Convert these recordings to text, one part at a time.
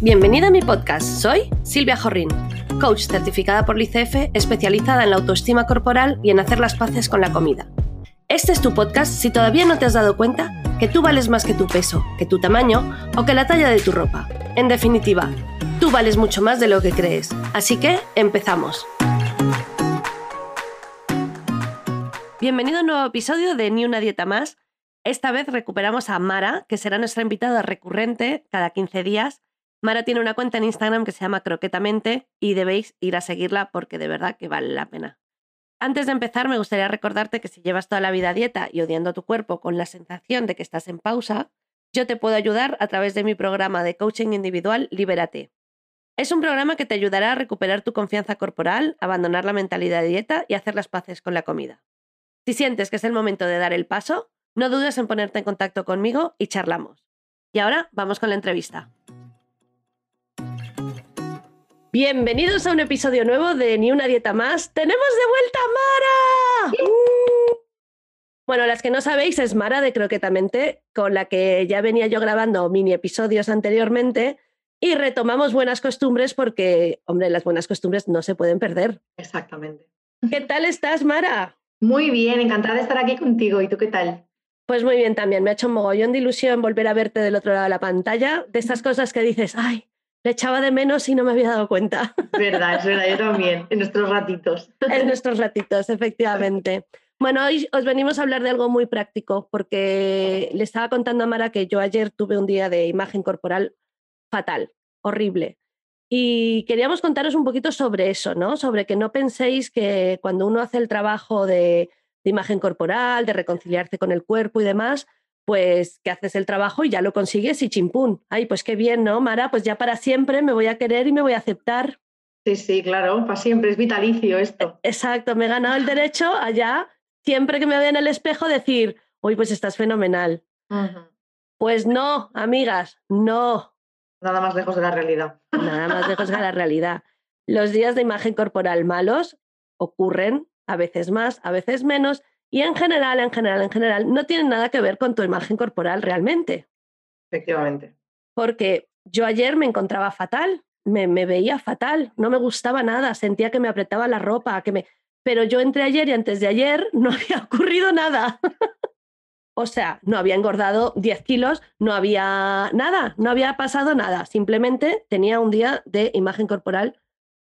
Bienvenida a mi podcast. Soy Silvia Jorrín, coach certificada por l'ICF, especializada en la autoestima corporal y en hacer las paces con la comida. Este es tu podcast si todavía no te has dado cuenta que tú vales más que tu peso, que tu tamaño o que la talla de tu ropa. En definitiva, tú vales mucho más de lo que crees. Así que empezamos. Bienvenido a un nuevo episodio de Ni una dieta más. Esta vez recuperamos a Mara, que será nuestra invitada recurrente cada 15 días Mara tiene una cuenta en Instagram que se llama Croquetamente y debéis ir a seguirla porque de verdad que vale la pena. Antes de empezar, me gustaría recordarte que si llevas toda la vida a dieta y odiando tu cuerpo con la sensación de que estás en pausa, yo te puedo ayudar a través de mi programa de coaching individual Libérate. Es un programa que te ayudará a recuperar tu confianza corporal, abandonar la mentalidad de dieta y hacer las paces con la comida. Si sientes que es el momento de dar el paso, no dudes en ponerte en contacto conmigo y charlamos. Y ahora vamos con la entrevista. Bienvenidos a un episodio nuevo de Ni una dieta más. ¡Tenemos de vuelta a Mara! Uh. Bueno, las que no sabéis es Mara de Croquetamente, con la que ya venía yo grabando mini episodios anteriormente y retomamos buenas costumbres porque, hombre, las buenas costumbres no se pueden perder. Exactamente. ¿Qué tal estás, Mara? Muy bien, encantada de estar aquí contigo. ¿Y tú qué tal? Pues muy bien también. Me ha hecho un mogollón de ilusión volver a verte del otro lado de la pantalla, de estas cosas que dices, ay, le echaba de menos y no me había dado cuenta. Verdad, es verdad, yo también, en nuestros ratitos. En nuestros ratitos, efectivamente. Bueno, hoy os venimos a hablar de algo muy práctico, porque le estaba contando a Mara que yo ayer tuve un día de imagen corporal fatal, horrible. Y queríamos contaros un poquito sobre eso, ¿no? Sobre que no penséis que cuando uno hace el trabajo de, de imagen corporal, de reconciliarse con el cuerpo y demás, pues que haces el trabajo y ya lo consigues y chimpún. Ay, pues qué bien, ¿no, Mara? Pues ya para siempre me voy a querer y me voy a aceptar. Sí, sí, claro, para siempre, es vitalicio esto. Exacto, me he ganado el derecho allá, siempre que me vea en el espejo, decir, uy, pues estás fenomenal. Pues no, amigas, no. Nada más lejos de la realidad. Nada más lejos de la realidad. Los días de imagen corporal malos ocurren a veces más, a veces menos, y en general, en general, en general, no tiene nada que ver con tu imagen corporal realmente. Efectivamente. Porque yo ayer me encontraba fatal, me, me veía fatal, no me gustaba nada, sentía que me apretaba la ropa, que me... pero yo entre ayer y antes de ayer no había ocurrido nada. o sea, no había engordado 10 kilos, no había nada, no había pasado nada, simplemente tenía un día de imagen corporal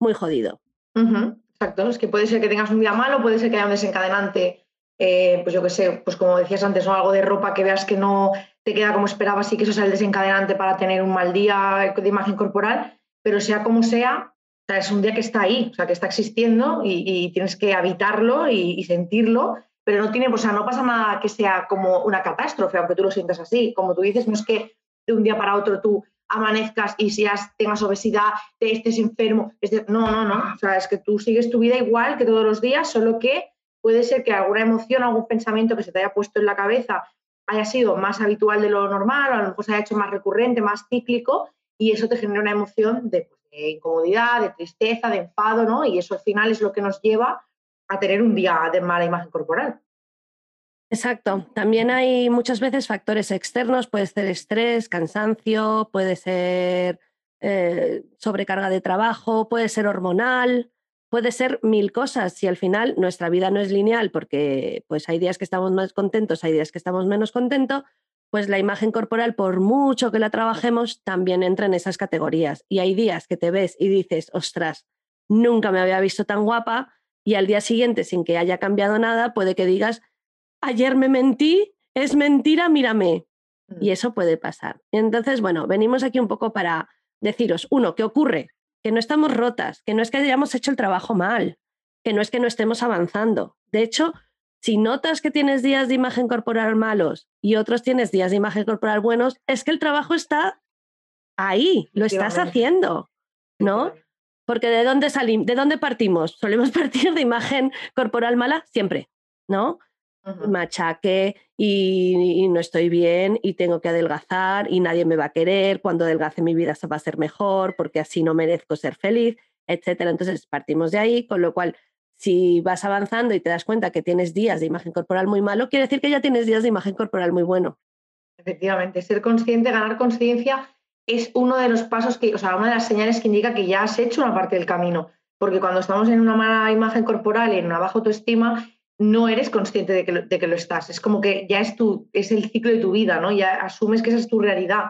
muy jodido. Exacto, es que puede ser que tengas un día malo, puede ser que haya un desencadenante eh, pues yo qué sé, pues como decías antes, algo de ropa que veas que no te queda como esperabas y que eso es el desencadenante para tener un mal día de imagen corporal, pero sea como sea, es un día que está ahí, o sea, que está existiendo y, tienes que habitarlo y, sentirlo, pero no tiene, o sea, no pasa nada que sea como una catástrofe, aunque tú lo sientas así. Como tú dices, no es que de un día para otro tú amanezcas y seas, tengas obesidad, te estés enfermo. no, no, no. O sea, es que tú sigues tu vida igual que todos los días, solo que puede ser que alguna emoción, algún pensamiento que se te haya puesto en la cabeza haya sido más habitual de lo normal, o a lo mejor se haya hecho más recurrente, más cíclico, y eso te genera una emoción de, pues, incomodidad, de tristeza, de enfado, ¿no? Y eso al final es lo que nos lleva a tener un día de mala imagen corporal. Exacto. También hay muchas veces factores externos, puede ser estrés, cansancio, puede ser eh, sobrecarga de trabajo, puede ser hormonal, puede ser mil cosas si al final nuestra vida no es lineal porque pues hay días que estamos más contentos, hay días que estamos menos contentos, pues la imagen corporal, por mucho que la trabajemos, también entra en esas categorías. Y hay días que te ves y dices, ostras, nunca me había visto tan guapa y al día siguiente, sin que haya cambiado nada, puede que digas, ayer me mentí, es mentira, mírame. Y mm. eso puede pasar. Entonces, bueno, venimos aquí un poco para deciros, uno, ¿qué ocurre? Que no estamos rotas, que no es que hayamos hecho el trabajo mal, que no es que no estemos avanzando. De hecho, si notas que tienes días de imagen corporal malos y otros tienes días de imagen corporal buenos, es que el trabajo está ahí, lo estás haciendo, ¿no? Porque ¿de dónde salimos? ¿De dónde partimos? Solemos partir de imagen corporal mala siempre, ¿no? Machaque y, no estoy bien y tengo que adelgazar y nadie me va a querer, cuando adelgace mi vida se va a ser mejor porque así no merezco ser feliz, etcétera. Entonces partimos de ahí, con lo cual si vas avanzando y te das cuenta que tienes días de imagen corporal muy malo, quiere decir que ya tienes días de imagen corporal muy bueno. Efectivamente, ser consciente, ganar conciencia es uno de los pasos que, o sea, una de las señales que indica que ya has hecho una parte del camino. Porque cuando estamos en una mala imagen corporal y en una baja autoestima, no eres consciente de que, lo, de que lo estás. Es como que ya es, tu, es el ciclo de tu vida, ¿no? Ya asumes que esa es tu realidad.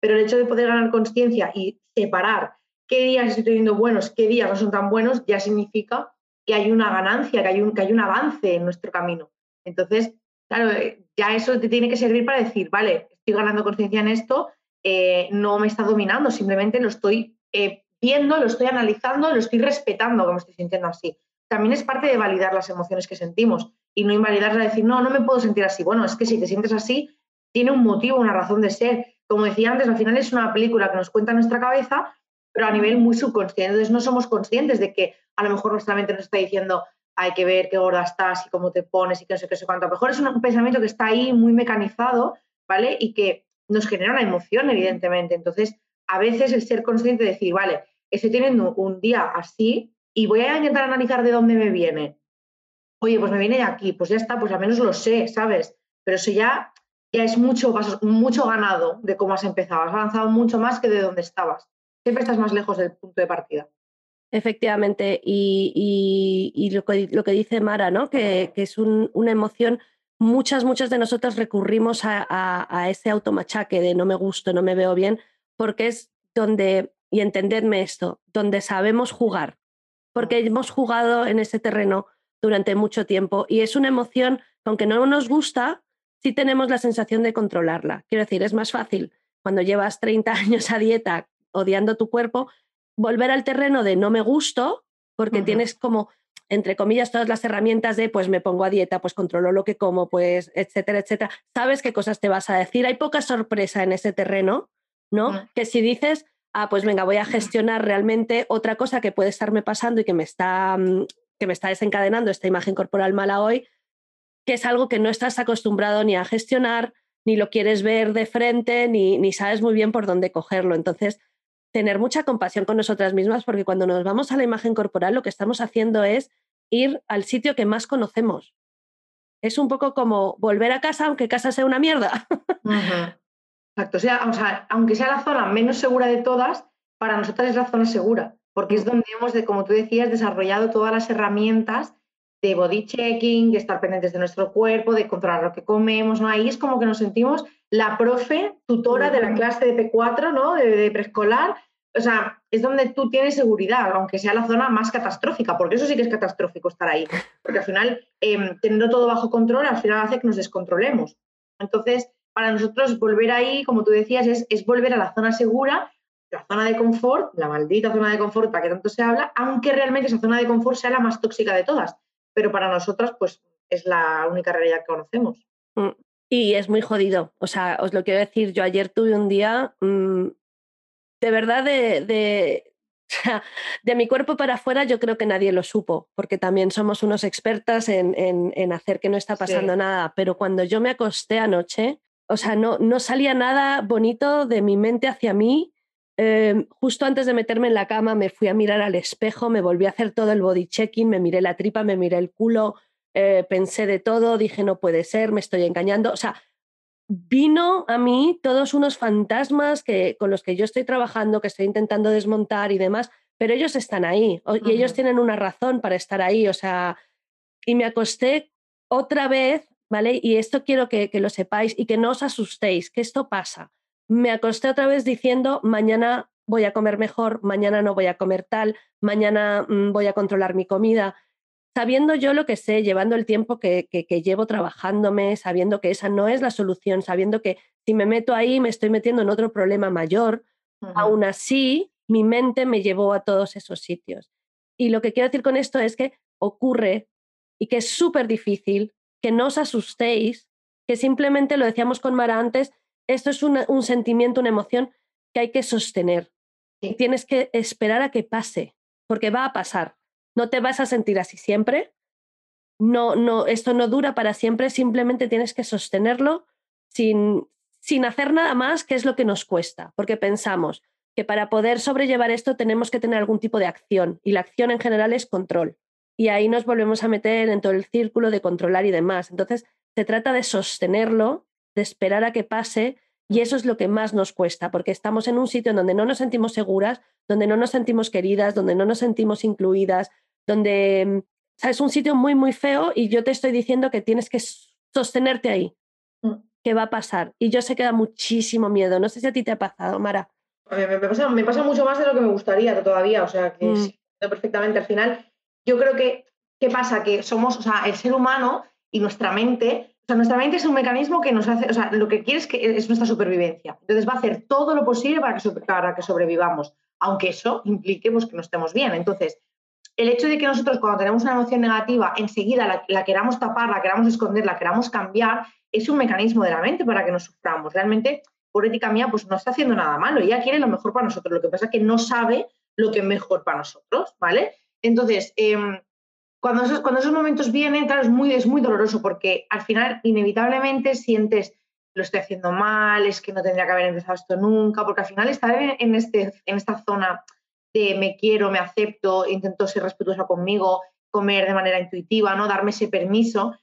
Pero el hecho de poder ganar conciencia y separar qué días estoy teniendo buenos, qué días no son tan buenos, ya significa que hay una ganancia, que hay un, que hay un avance en nuestro camino. Entonces, claro, eh, ya eso te tiene que servir para decir, vale, estoy ganando conciencia en esto, eh, no me está dominando, simplemente lo estoy eh, viendo, lo estoy analizando, lo estoy respetando, como estoy sintiendo así. También es parte de validar las emociones que sentimos y no invalidarlas decir, no, no me puedo sentir así. Bueno, es que si te sientes así, tiene un motivo, una razón de ser. Como decía antes, al final es una película que nos cuenta nuestra cabeza, pero a nivel muy subconsciente. Entonces no somos conscientes de que a lo mejor nuestra mente nos está diciendo, hay que ver qué gorda estás y cómo te pones y qué sé qué sé cuánto. A lo mejor es un pensamiento que está ahí muy mecanizado, ¿vale? Y que nos genera una emoción, evidentemente. Entonces, a veces el ser consciente de decir, vale, estoy teniendo un día así y voy a intentar analizar de dónde me viene. Oye, pues me viene de aquí, pues ya está, pues al menos lo sé, ¿sabes? Pero eso ya, ya es mucho, mucho ganado de cómo has empezado. Has avanzado mucho más que de dónde estabas. Siempre estás más lejos del punto de partida. Efectivamente, y, lo, que, dice Mara, ¿no? que, es una emoción, muchas, muchas de nosotras recurrimos a, ese automachaque de no me gusto, no me veo bien, porque es donde, y entendedme esto, donde sabemos jugar, porque hemos jugado en ese terreno durante mucho tiempo y es una emoción, aunque no nos gusta, sí tenemos la sensación de controlarla. Quiero decir, es más fácil cuando llevas 30 años a dieta odiando tu cuerpo, volver al terreno de no me gusto, porque tienes como, entre comillas, todas las herramientas de pues me pongo a dieta, pues controlo lo que como, pues, etcétera, etcétera. Sabes qué cosas te vas a decir. Hay poca sorpresa en ese terreno, ¿no? Que si dices, ah, pues venga, voy a gestionar realmente otra cosa que puede estarme pasando y que me está, mm, que me está desencadenando esta imagen corporal mala hoy, que es algo que no estás acostumbrado ni a gestionar, ni lo quieres ver de frente, ni, ni sabes muy bien por dónde cogerlo. Entonces, tener mucha compasión con nosotras mismas porque cuando nos vamos a la imagen corporal lo que estamos haciendo es ir al sitio que más conocemos. Es un poco como volver a casa aunque casa sea una mierda. Exacto, o sea, o sea, aunque sea la zona menos segura de todas, para nosotras es la zona segura, porque es donde hemos, de, como tú decías, desarrollado todas las herramientas de body checking, de estar pendientes de nuestro cuerpo, de controlar lo que comemos, ¿no? Ahí es como que nos sentimos la profe, tutora de la clase de P4, ¿no? De, preescolar. O sea, es donde tú tienes seguridad, aunque sea la zona más catastrófica, porque eso sí que es catastrófico estar ahí. Porque al final, eh, teniendo todo bajo control, al final hace que nos descontrolemos. Entonces, para nosotros volver ahí, como tú decías, es, es volver a la zona segura, la zona de confort, la maldita zona de confort para que tanto se habla, aunque realmente esa zona de confort sea la más tóxica de todas pero para nosotras pues es la única realidad que conocemos. Mm, y es muy jodido. O sea, os lo quiero decir, yo ayer tuve un día mm, de verdad de, de, de, mi cuerpo para afuera, yo creo que nadie lo supo, porque también somos unos expertas en, en, hacer que no está pasando nada. Pero cuando yo me acosté anoche, o sea, no, no salía nada bonito de mi mente hacia mí Em, justo antes de meterme en la cama me fui a mirar al espejo, me volví a hacer todo el body checking, me miré la tripa, me miré el culo, eh, pensé de todo, dije no puede ser, me estoy engañando. O sea, vino a mí todos unos fantasmas que, con los que yo estoy trabajando, que estoy intentando desmontar y demás, pero ellos están ahí y ellos tienen una razón para estar ahí. O sea, y me acosté otra vez, ¿vale? Y esto quiero que, que lo sepáis y que no os asustéis, que esto pasa me acosté otra vez diciendo, mañana voy a comer mejor, mañana no voy a comer tal, mañana mm, voy a controlar mi comida, sabiendo yo lo que sé, llevando el tiempo que, llevo trabajándome, sabiendo que esa no es la solución, sabiendo que si me meto ahí me estoy metiendo en otro problema mayor, aún así mi mente me llevó a todos esos sitios. Y lo que quiero decir con esto es que ocurre y que es súper difícil, que no os asustéis, que simplemente lo decíamos con Mara antes, esto es un sentimiento, una emoción que hay que sostener. Y tienes que esperar a que pase, porque va a pasar. No te vas a sentir así siempre. No, no, esto no dura para siempre, simplemente tienes que sostenerlo sin, sin hacer nada más, que es lo que nos cuesta, porque pensamos que para poder sobrellevar esto tenemos que tener algún tipo de acción y la acción en general es control. Y ahí nos volvemos a meter en todo el círculo de controlar y demás. Entonces, se trata de sostenerlo de esperar a que pase Y eso es lo que más nos cuesta, porque estamos en un sitio en donde no nos sentimos seguras, donde no nos sentimos queridas, donde no nos sentimos incluidas, donde es un sitio muy, muy feo y yo te estoy diciendo que tienes que sostenerte ahí. Mm. ¿Qué va a pasar? Y yo sé que da muchísimo miedo. No sé si a ti te ha pasado, Mara. me, pasa, me pasa mucho más de lo que me gustaría todavía. O sea, que mm. sí, perfectamente. Al final, yo creo que, ¿qué pasa? Que somos, o sea, el ser humano y nuestra mente sea, nuestra mente es un mecanismo que nos hace, o sea, lo que quiere es, que es nuestra supervivencia. Entonces va a hacer todo lo posible para que, para que sobrevivamos, aunque eso implique pues, que no estemos bien. Entonces, el hecho de que nosotros cuando tenemos una emoción negativa, enseguida la, queramos tapar, la queramos esconder, la queramos cambiar, es un mecanismo de la mente para que nos suframos. Realmente, por ética mía, pues no está haciendo nada malo. Ella quiere lo mejor para nosotros. Lo que pasa es que no sabe lo que es mejor para nosotros, ¿vale? Entonces, em, cuando esos, momentos vienen, claro, es muy, doloroso porque al final inevitablemente sientes lo estoy haciendo mal, es que no tendría que haber empezado esto nunca, porque al final estar en, este, en esta zona de me quiero, me acepto, intento ser respetuosa conmigo, comer de manera intuitiva, ¿no? darme ese permiso,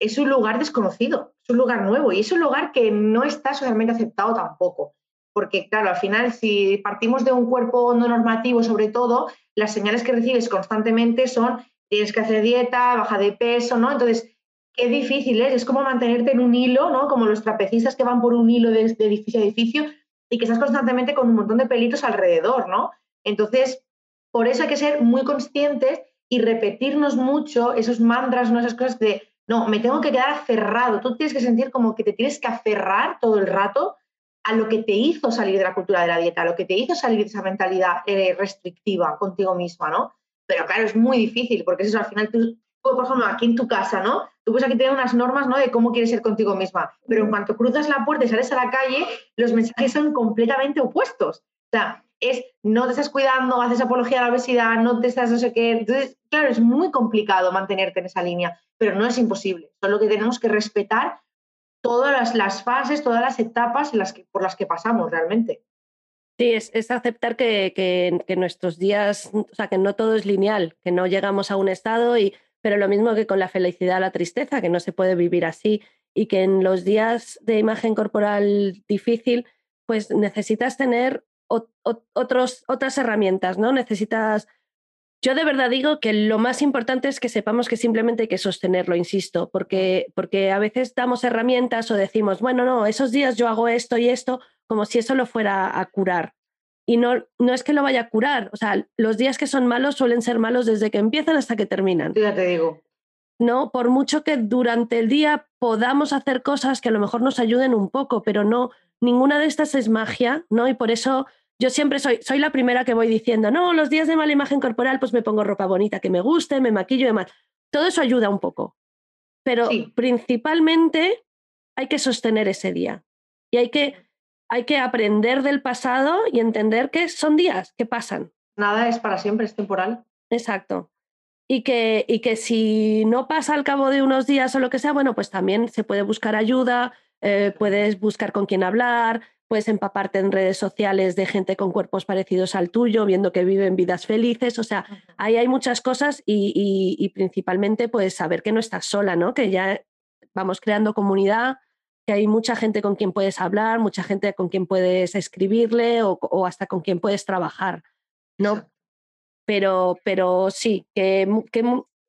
es un lugar desconocido, es un lugar nuevo y es un lugar que no está socialmente aceptado tampoco. Porque, claro, al final, si partimos de un cuerpo no normativo, sobre todo, las señales que recibes constantemente son tienes que hacer dieta, baja de peso, ¿no? Entonces, qué difícil es, es como mantenerte en un hilo, ¿no? Como los trapecistas que van por un hilo de, edificio a edificio y que estás constantemente con un montón de pelitos alrededor, ¿no? Entonces, por eso hay que ser muy conscientes y repetirnos mucho esos mantras, ¿no? esas cosas de, no, me tengo que quedar aferrado. Tú tienes que sentir como que te tienes que aferrar todo el rato a lo que te hizo salir de la cultura de la dieta, a lo que te hizo salir de esa mentalidad eh, restrictiva contigo misma, ¿no? Pero claro, es muy difícil, porque es eso, al final tú, por ejemplo, aquí en tu casa, ¿no? Tú puedes aquí tener unas normas, ¿no? De cómo quieres ser contigo misma, pero en cuanto cruzas la puerta y sales a la calle, los mensajes son completamente opuestos. O sea, es no te estás cuidando, haces apología a la obesidad, no te estás no sé qué. Entonces, claro, es muy complicado mantenerte en esa línea, pero no es imposible. Solo que tenemos que respetar todas las, fases, todas las etapas que, por las que pasamos realmente. Sí, es, aceptar que, nuestros días, o sea, que no todo es lineal, que no llegamos a un estado, y, pero lo mismo que con la felicidad, la tristeza, que no se puede vivir así y que en los días de imagen corporal difícil, pues necesitas tener otros, otras herramientas, ¿no? Necesitas... Yo de verdad digo que lo más importante es que sepamos que simplemente hay que sostenerlo, insisto, porque, porque a veces damos herramientas o decimos, bueno, no, esos días yo hago esto y esto, como si eso lo fuera a curar. Y no, no es que lo vaya a curar, o sea, los días que son malos suelen ser malos desde que empiezan hasta que terminan. Ya te digo. No, por mucho que durante el día podamos hacer cosas que a lo mejor nos ayuden un poco, pero no, ninguna de estas es magia, ¿no? Y por eso yo siempre soy, soy la primera que voy diciendo, no, los días de mala imagen corporal, pues me pongo ropa bonita que me guste, me maquillo y demás. Todo eso ayuda un poco. Pero principalmente hay que sostener ese día. Y hay que hay que aprender del pasado y entender que son días que pasan. Nada es para siempre, es temporal. Exacto. Y que, y que si no pasa al cabo de unos días o lo que sea, bueno, pues también se puede buscar ayuda, eh, puedes buscar con quién hablar, puedes empaparte en redes sociales de gente con cuerpos parecidos al tuyo, viendo que viven vidas felices. O sea, ahí hay muchas cosas y, y, principalmente pues saber que no estás sola, ¿no? Que ya vamos creando comunidad, que hay mucha gente con quien puedes hablar, mucha gente con quien puedes escribirle o, hasta con quien puedes trabajar, ¿no? Pero, pero sí, que,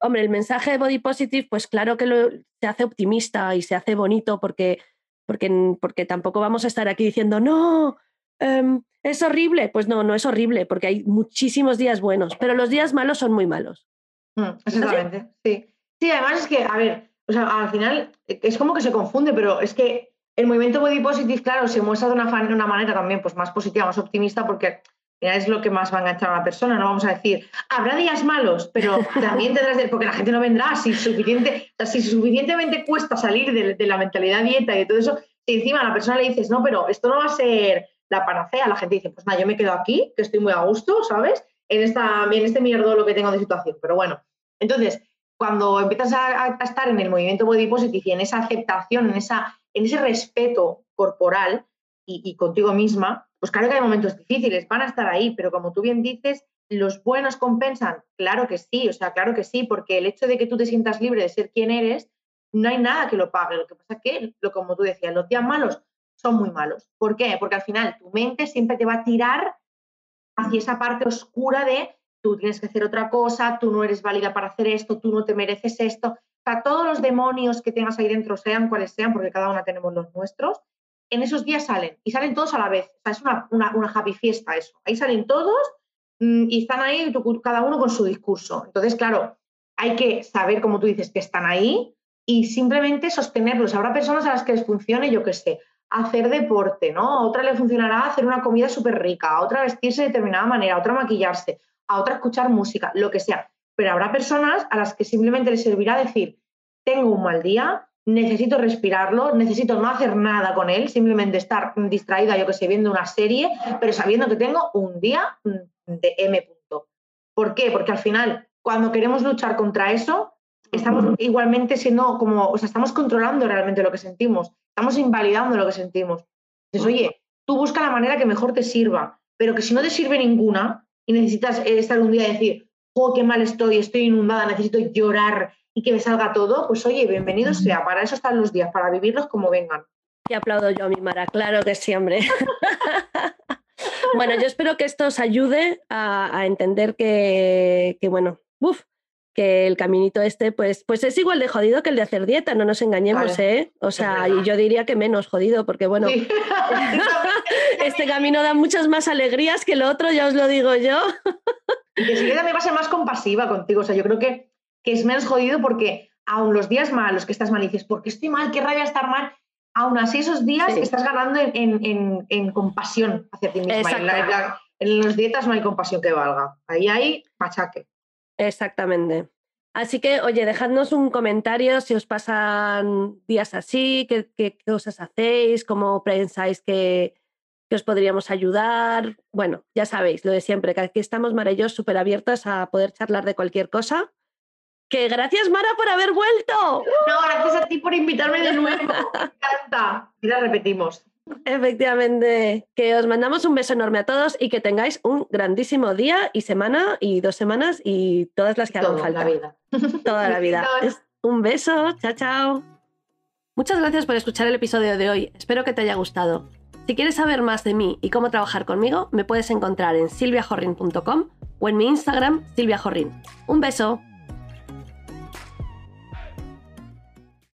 hombre, el mensaje de Body Positive, pues claro que lo, se hace optimista y se hace bonito porque, porque, porque tampoco vamos a estar aquí diciendo, no, em, es horrible. Pues no, no es horrible porque hay muchísimos días buenos, pero los días malos son muy malos. Mm, exactamente, sí. Sí, además es que, a ver, o sea, al final es como que se confunde, pero es que el movimiento body positive, claro, se muestra de una, una manera también pues, más positiva, más optimista, porque es lo que más va a enganchar a la persona. No vamos a decir, habrá días malos, pero también tendrás, de, porque la gente no vendrá, si, suficiente, si suficientemente cuesta salir de, la mentalidad dieta y de todo eso, si encima a la persona le dices, no, pero esto no va a ser la panacea, la gente dice, pues nada, yo me quedo aquí, que estoy muy a gusto, ¿sabes? En, esta, en este mierdo lo que tengo de situación. Pero bueno, entonces, cuando empiezas a, estar en el movimiento body positive y en esa aceptación, en, esa, en ese respeto corporal y, contigo misma, pues claro que hay momentos difíciles, van a estar ahí, pero como tú bien dices, ¿los buenos compensan? Claro que sí, o sea, claro que sí, porque el hecho de que tú te sientas libre de ser quien eres, no hay nada que lo pague. Lo que pasa es que, lo, como tú decías, los días malos son muy malos. ¿Por qué? Porque al final tu mente siempre te va a tirar hacia esa parte oscura de tú tienes que hacer otra cosa, tú no eres válida para hacer esto, tú no te mereces esto. O sea, todos los demonios que tengas ahí dentro, sean cuales sean, porque cada una tenemos los nuestros, en esos días salen y salen todos a la vez. O sea, es una, una, happy fiesta eso. Ahí salen todos mm, y están ahí cada uno con su discurso. Entonces, claro, hay que saber, como tú dices, que están ahí y simplemente sostenerlos. Habrá personas a las que les funcione, yo qué sé, hacer deporte, ¿no? A otra le funcionará hacer una comida súper rica, a otra vestirse de determinada manera, a otra maquillarse, a otra escuchar música, lo que sea. Pero habrá personas a las que simplemente les servirá decir, tengo un mal día, necesito respirarlo, necesito no hacer nada con él, simplemente estar distraída, yo que sé, viendo una serie, pero sabiendo que tengo un día de M punto. ¿Por qué? Porque al final, cuando queremos luchar contra eso, estamos igualmente siendo como, o sea, estamos controlando realmente lo que sentimos, estamos invalidando lo que sentimos. Entonces, oye, tú busca la manera que mejor te sirva, pero que si no te sirve ninguna y necesitas estar un día y decir, oh, qué mal estoy, estoy inundada, necesito llorar y que me salga todo, pues oye, bienvenido sea, para eso están los días, para vivirlos como vengan. Y aplaudo yo a mi Mara, claro que sí, hombre. bueno, yo espero que esto os ayude a, entender que, que bueno, uff, que el caminito este, pues, pues es igual de jodido que el de hacer dieta, no nos engañemos, ¿eh? O sea, y yo diría que menos jodido, porque bueno, este camino da muchas más alegrías que el otro, ya os lo digo yo. y que si también va a ser más compasiva contigo, o sea, yo creo que, que es menos jodido porque aun los días malos que estás mal y dices, ¿por qué estoy mal? ¿Qué rabia estar mal? Aún así esos días estás ganando en, compasión hacia ti misma. En, en las dietas no hay compasión que valga, ahí hay machaque. Exactamente. Así que, oye, dejadnos un comentario si os pasan días así, qué, cosas hacéis, cómo pensáis que, os podríamos ayudar. Bueno, ya sabéis, lo de siempre, que aquí estamos, yo, súper abiertas a poder charlar de cualquier cosa. Que gracias, Mara, por haber vuelto. No, gracias a ti por invitarme de nuevo. Me encanta. Y la repetimos. Efectivamente, que os mandamos un beso enorme a todos y que tengáis un grandísimo día y semana y dos semanas y todas las que hagan falta. La vida. Toda la vida. un beso, chao, chao. Muchas gracias por escuchar el episodio de hoy, espero que te haya gustado. Si quieres saber más de mí y cómo trabajar conmigo, me puedes encontrar en silviajorrin.com o en mi Instagram, silviajorrin. Un beso.